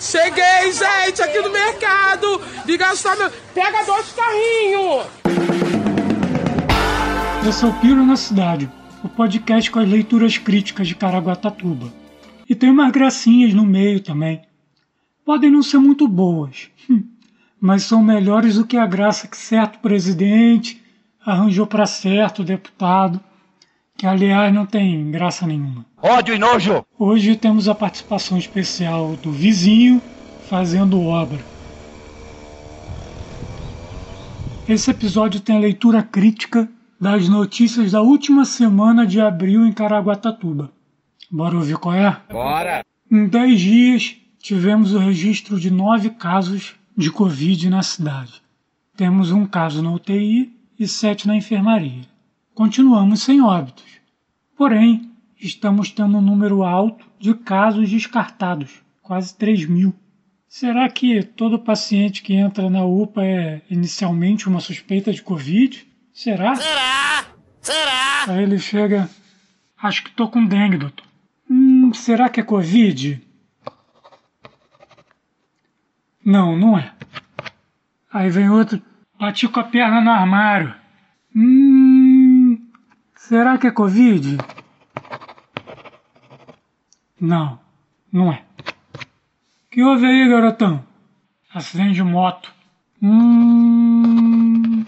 Cheguei, gente, aqui no mercado de gastar meu. Pega dois carrinhos! Esse é o Piro na Cidade, o podcast com as leituras críticas de Caraguatatuba. E tem umas gracinhas no meio também. Podem não ser muito boas, hum, mas são melhores do que a graça que certo presidente arranjou para certo deputado, que aliás não tem graça nenhuma. Ódio e nojo! Hoje temos a participação especial do vizinho fazendo obra. Esse episódio tem a leitura crítica das notícias da última semana de abril em Caraguatatuba. Bora ouvir qual é? Bora! Em 10 dias, tivemos o registro de nove casos de Covid na cidade. Temos um caso na UTI e sete na enfermaria. Continuamos sem óbitos. Porém, estamos tendo um número alto de casos descartados, quase 3 mil. Será que todo paciente que entra na UPA é inicialmente uma suspeita de Covid? Será? Será? Será? Aí ele chega. Acho que tô com dengue, doutor. Hum, será que é Covid? Não, não é. Aí vem outro. Bati com a perna no armário. Hum. Será que é Covid? Não, não é. que houve aí, garotão? Acidente de moto. Hum.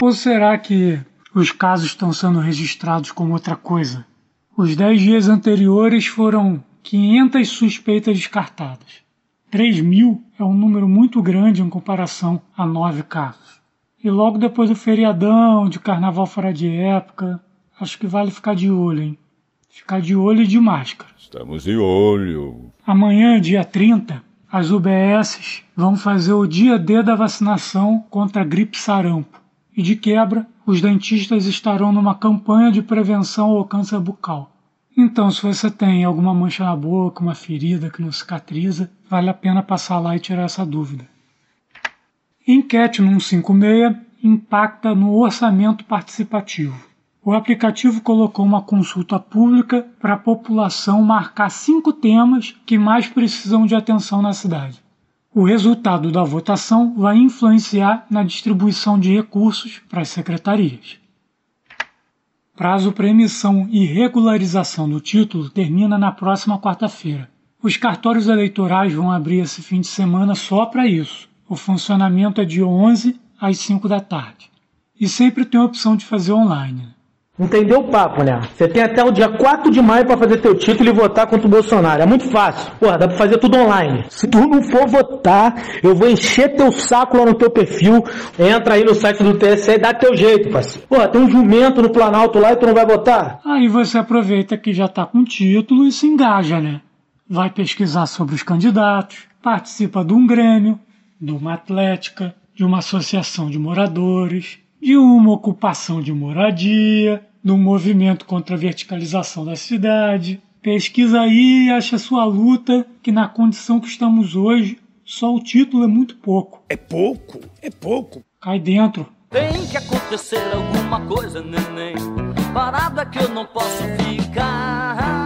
Ou será que os casos estão sendo registrados como outra coisa? Os dez dias anteriores foram 500 suspeitas descartadas. 3 mil é um número muito grande em comparação a nove casos. E logo depois do feriadão, de carnaval fora de época, acho que vale ficar de olho, hein? Ficar de olho e de máscara. Estamos de olho. Amanhã, dia 30, as UBSs vão fazer o dia D da vacinação contra a gripe sarampo. E de quebra, os dentistas estarão numa campanha de prevenção ao câncer bucal. Então, se você tem alguma mancha na boca, uma ferida que não cicatriza, vale a pena passar lá e tirar essa dúvida. Enquete no 156 impacta no orçamento participativo. O aplicativo colocou uma consulta pública para a população marcar cinco temas que mais precisam de atenção na cidade. O resultado da votação vai influenciar na distribuição de recursos para as secretarias. Prazo para emissão e regularização do título termina na próxima quarta-feira. Os cartórios eleitorais vão abrir esse fim de semana só para isso. O funcionamento é de 11 às 5 da tarde. E sempre tem a opção de fazer online. Entendeu o papo, né? Você tem até o dia 4 de maio para fazer teu título e votar contra o Bolsonaro. É muito fácil. Porra, dá pra fazer tudo online. Se tu não for votar, eu vou encher teu saco lá no teu perfil. Entra aí no site do TSE e dá teu jeito, parceiro. Porra, tem um jumento no Planalto lá e tu não vai votar? Aí você aproveita que já tá com título e se engaja, né? Vai pesquisar sobre os candidatos, participa de um grêmio, de uma atlética, de uma associação de moradores, de uma ocupação de moradia, do movimento contra a verticalização da cidade. Pesquisa aí e acha sua luta, que na condição que estamos hoje, só o título é muito pouco. É pouco, é pouco. Cai dentro. Tem que acontecer alguma coisa, neném. Parada que eu não posso ficar.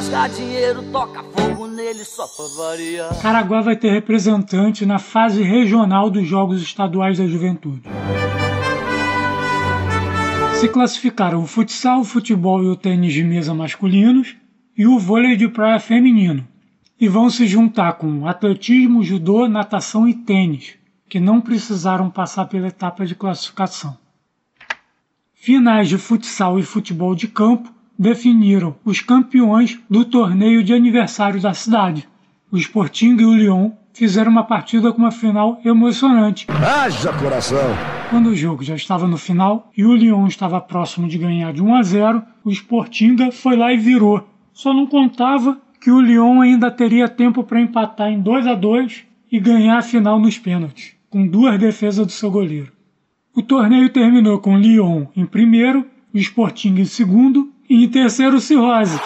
Vou rasgar dinheiro, toca fogo nele só pra. Caraguá vai ter representante na fase regional dos Jogos Estaduais da Juventude. Se classificaram o futsal, o futebol e o tênis de mesa masculinos e o vôlei de praia feminino. E vão se juntar com atletismo, judô, natação e tênis, que não precisaram passar pela etapa de classificação. Finais de futsal e futebol de campo definiram os campeões do torneio de aniversário da cidade. O Sporting e o Lyon fizeram uma partida com uma final emocionante. Haja coração! Quando o jogo já estava no final e o Lyon estava próximo de ganhar de 1 a 0, o Sportinga foi lá e virou. Só não contava que o Lyon ainda teria tempo para empatar em 2 a 2 e ganhar a final nos pênaltis, com duas defesas do seu goleiro. O torneio terminou com o Lyon em primeiro, o Sporting em segundo e em terceiro Cirrose.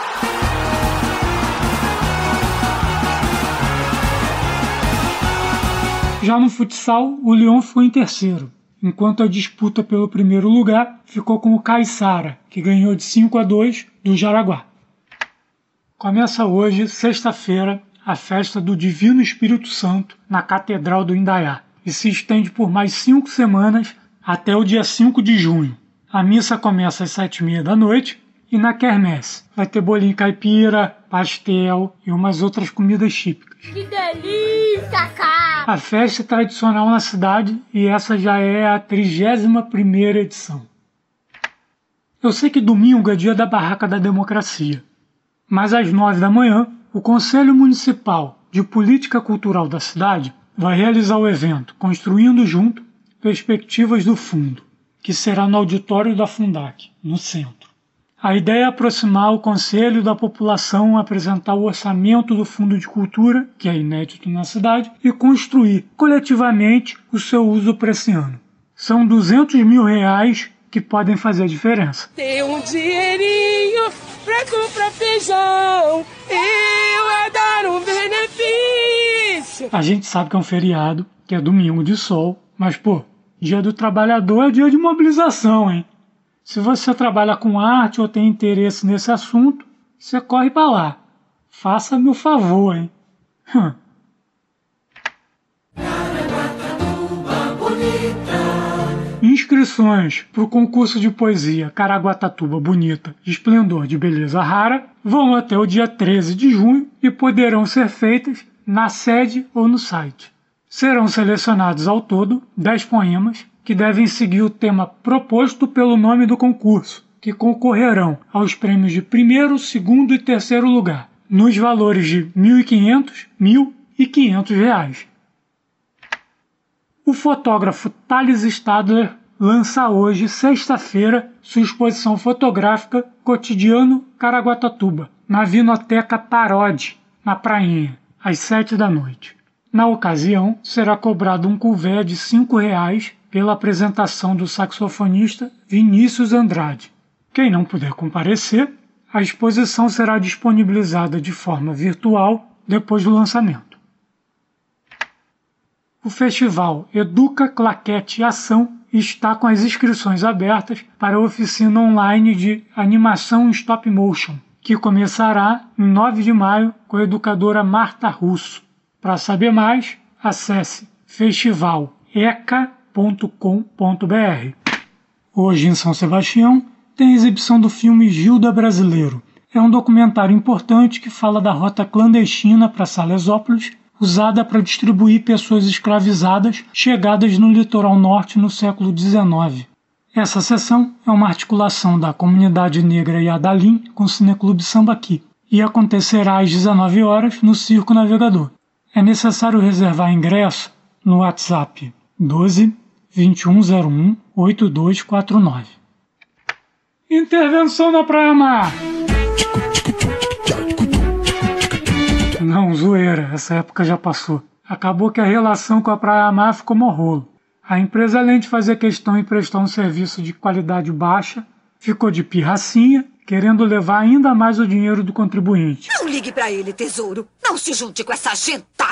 Já no futsal, o Lyon ficou em terceiro, enquanto a disputa pelo primeiro lugar ficou com o Caissara, que ganhou de 5 a 2 do Jaraguá. Começa hoje, sexta-feira, a festa do Divino Espírito Santo na Catedral do Indaiá e se estende por mais cinco semanas até o dia 5 de junho. A missa começa às sete e meia da noite e na quermesse vai ter bolinho caipira, pastel e umas outras comidas típicas. Que delícia, cara! A festa é tradicional na cidade e essa já é a 31 edição. Eu sei que domingo é dia da Barraca da Democracia, mas às nove da manhã, o Conselho Municipal de Política Cultural da cidade vai realizar o evento Construindo Junto Perspectivas do Fundo, que será no auditório da Fundac, no centro. A ideia é aproximar o Conselho da população, apresentar o orçamento do Fundo de Cultura, que é inédito na cidade, e construir coletivamente o seu uso para esse ano. São 200 mil reais que podem fazer a diferença. Tem um dinheirinho pra comprar feijão, eu a dar um benefício. A gente sabe que é um feriado, que é domingo de sol, mas pô, dia do trabalhador é dia de mobilização, hein? Se você trabalha com arte ou tem interesse nesse assunto, você corre para lá. Faça-me o favor, hein? Hum. Inscrições para o concurso de poesia Caraguatatuba Bonita Esplendor de Beleza Rara vão até o dia 13 de junho e poderão ser feitas na sede ou no site. Serão selecionados ao todo 10 poemas que devem seguir o tema proposto pelo nome do concurso, que concorrerão aos prêmios de primeiro, segundo e terceiro lugar, nos valores de R$ 1.500, 1.500 reais. O fotógrafo Thales Stadler lança hoje, sexta-feira, sua exposição fotográfica Cotidiano Caraguatatuba, na Vinoteca Parode, na Prainha, às sete da noite. Na ocasião, será cobrado um couvert de R$ reais pela apresentação do saxofonista Vinícius Andrade. Quem não puder comparecer, a exposição será disponibilizada de forma virtual depois do lançamento. O festival Educa Claquete Ação está com as inscrições abertas para a oficina online de animação stop motion, que começará em 9 de maio com a educadora Marta Russo. Para saber mais, acesse Hoje em São Sebastião tem a exibição do filme Gilda Brasileiro. É um documentário importante que fala da rota clandestina para Salesópolis, usada para distribuir pessoas escravizadas chegadas no litoral norte no século XIX. Essa sessão é uma articulação da comunidade negra Yadalim com o Cineclube Sambaqui e acontecerá às 19 horas no Circo Navegador é necessário reservar ingresso no WhatsApp 12 2101 8249. Intervenção na Praia Mar! Não, zoeira, essa época já passou. Acabou que a relação com a Praia Mar ficou morrolo. A empresa, além de fazer questão em prestar um serviço de qualidade baixa, ficou de pirracinha querendo levar ainda mais o dinheiro do contribuinte. Não ligue para ele, tesouro. Não se junte com essa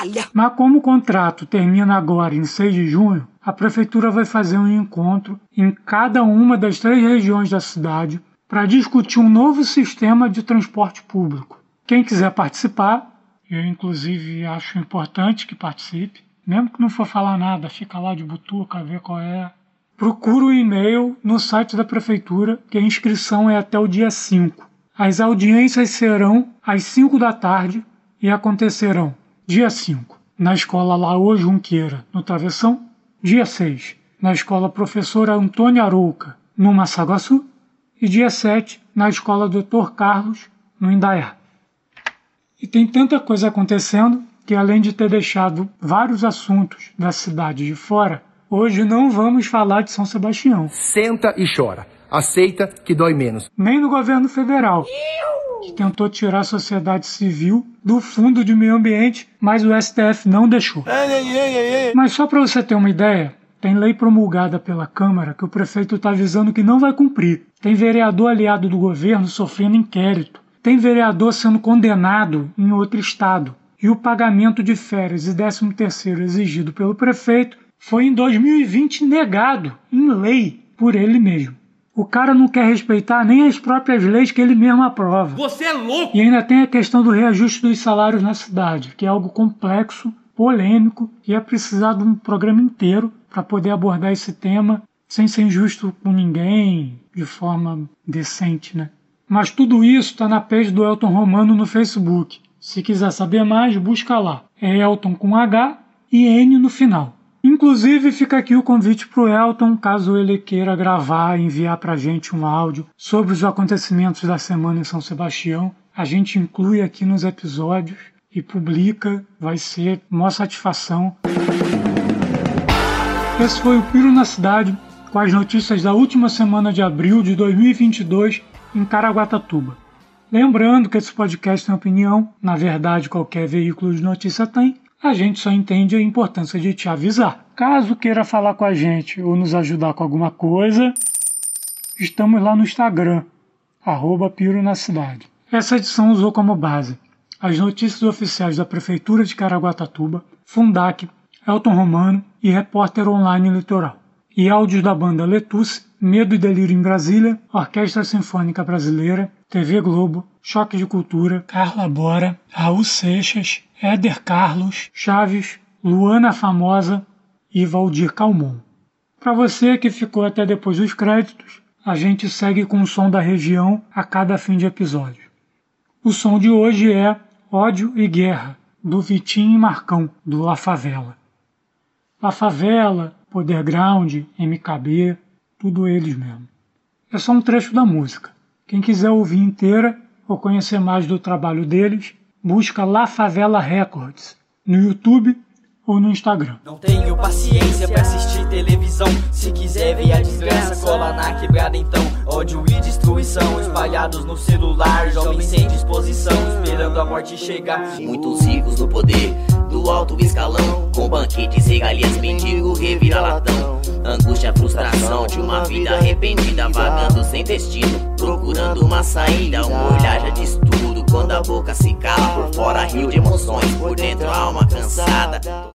gentalha. Mas como o contrato termina agora em 6 de junho, a prefeitura vai fazer um encontro em cada uma das três regiões da cidade para discutir um novo sistema de transporte público. Quem quiser participar, eu inclusive acho importante que participe, mesmo que não for falar nada, fica lá de butuca, ver qual é procura o e-mail no site da prefeitura, que a inscrição é até o dia 5. As audiências serão às 5 da tarde e acontecerão dia 5 na escola Laô Junqueira, no Travessão, dia 6 na escola Professora Antônia Arouca, no Massaguaçu, e dia 7 na escola Dr. Carlos, no Indaiá. E tem tanta coisa acontecendo que, além de ter deixado vários assuntos da cidade de fora, Hoje não vamos falar de São Sebastião. Senta e chora. Aceita que dói menos. Nem no governo federal, que tentou tirar a sociedade civil do fundo de meio ambiente, mas o STF não deixou. Mas só para você ter uma ideia, tem lei promulgada pela Câmara que o prefeito está avisando que não vai cumprir. Tem vereador aliado do governo sofrendo inquérito. Tem vereador sendo condenado em outro estado. E o pagamento de férias e 13 terceiro exigido pelo prefeito foi em 2020 negado em lei por ele mesmo. O cara não quer respeitar nem as próprias leis que ele mesmo aprova. Você é louco! E ainda tem a questão do reajuste dos salários na cidade, que é algo complexo, polêmico, e é precisar de um programa inteiro para poder abordar esse tema sem ser injusto com ninguém, de forma decente, né? Mas tudo isso está na page do Elton Romano no Facebook. Se quiser saber mais, busca lá. É Elton com H e N no final. Inclusive, fica aqui o convite para o Elton, caso ele queira gravar e enviar para a gente um áudio sobre os acontecimentos da semana em São Sebastião. A gente inclui aqui nos episódios e publica, vai ser uma satisfação. Esse foi o Piro na Cidade, com as notícias da última semana de abril de 2022 em Caraguatatuba. Lembrando que esse podcast tem opinião, na verdade qualquer veículo de notícia tem, a gente só entende a importância de te avisar. Caso queira falar com a gente ou nos ajudar com alguma coisa, estamos lá no Instagram, arroba Piro na Cidade. Essa edição usou como base as notícias oficiais da Prefeitura de Caraguatatuba, Fundac, Elton Romano e Repórter Online Litoral. E áudios da banda Letus, Medo e Delírio em Brasília, Orquestra Sinfônica Brasileira, TV Globo, Choque de Cultura, Carla Bora, Raul Seixas, Éder Carlos, Chaves, Luana Famosa e Valdir Calmon. Para você que ficou até depois dos créditos, a gente segue com o som da região a cada fim de episódio. O som de hoje é Ódio e Guerra, do Vitinho e Marcão, do La Favela. La Favela, Poderground, MKB, tudo eles mesmo. É só um trecho da música. Quem quiser ouvir inteira ou conhecer mais do trabalho deles, busca La Favela Records no YouTube ou no Instagram. Não tenho paciência pra assistir televisão. Se quiser ver a desgraça, cola na quebrada então. Ódio e destruição espalhados no celular. Jovens sem disposição, esperando a morte chegar. Muitos ricos no poder alto escalão. Com banquetes, regalias, mendigo, revira-latão. Angústia, frustração de uma vida arrependida, vagando sem destino, procurando uma saída. Um olhar já diz tudo quando a boca se cala. Por fora, rio de emoções, por dentro, alma cansada.